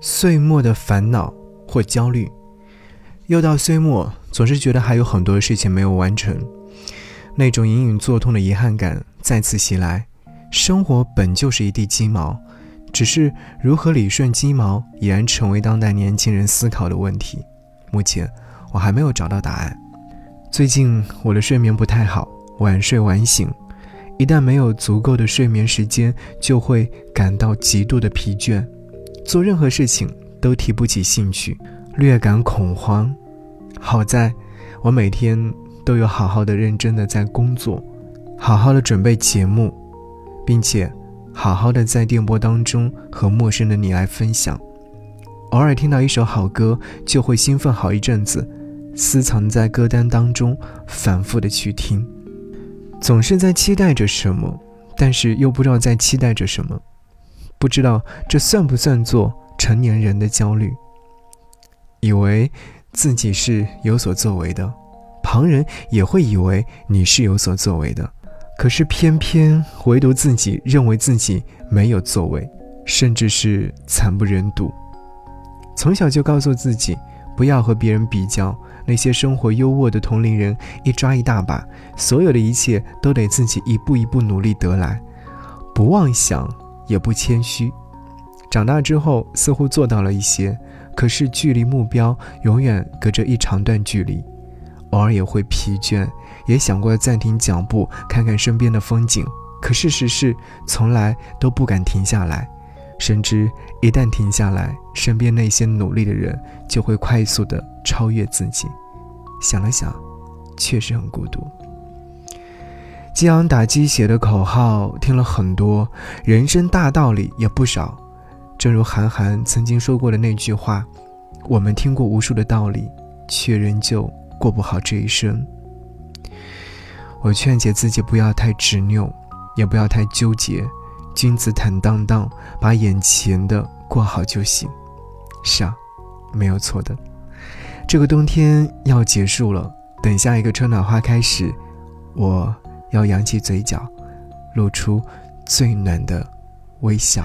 岁末的烦恼或焦虑。又到岁末，总是觉得还有很多事情没有完成，那种隐隐作痛的遗憾感再次袭来。生活本就是一地鸡毛，只是如何理顺鸡毛，已然成为当代年轻人思考的问题。目前我还没有找到答案。最近我的睡眠不太好，晚睡晚醒，一旦没有足够的睡眠时间，就会感到极度的疲倦，做任何事情都提不起兴趣，略感恐慌。好在，我每天都有好好的、认真的在工作，好好的准备节目。并且，好好的在电波当中和陌生的你来分享。偶尔听到一首好歌，就会兴奋好一阵子，私藏在歌单当中，反复的去听。总是在期待着什么，但是又不知道在期待着什么。不知道这算不算做成年人的焦虑？以为自己是有所作为的，旁人也会以为你是有所作为的。可是偏偏唯独自己认为自己没有作为，甚至是惨不忍睹。从小就告诉自己不要和别人比较，那些生活优渥的同龄人一抓一大把，所有的一切都得自己一步一步努力得来，不妄想也不谦虚。长大之后似乎做到了一些，可是距离目标永远隔着一长段距离。偶尔也会疲倦，也想过暂停脚步，看看身边的风景。可事实是，从来都不敢停下来，深知一旦停下来，身边那些努力的人就会快速的超越自己。想了想，确实很孤独。激昂打鸡血的口号听了很多，人生大道理也不少。正如韩寒曾经说过的那句话：“我们听过无数的道理，却仍旧。”过不好这一生，我劝解自己不要太执拗，也不要太纠结，君子坦荡荡，把眼前的过好就行。是啊，没有错的。这个冬天要结束了，等下一个春暖花开时，我要扬起嘴角，露出最暖的微笑。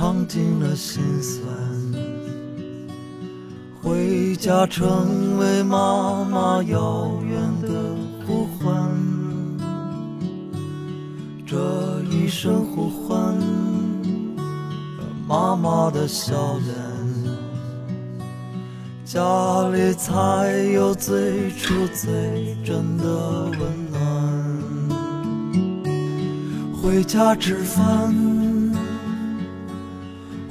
尝尽了心酸，回家成为妈妈遥远的呼唤。这一声呼唤，妈妈的笑脸，家里才有最初最真的温暖。回家吃饭，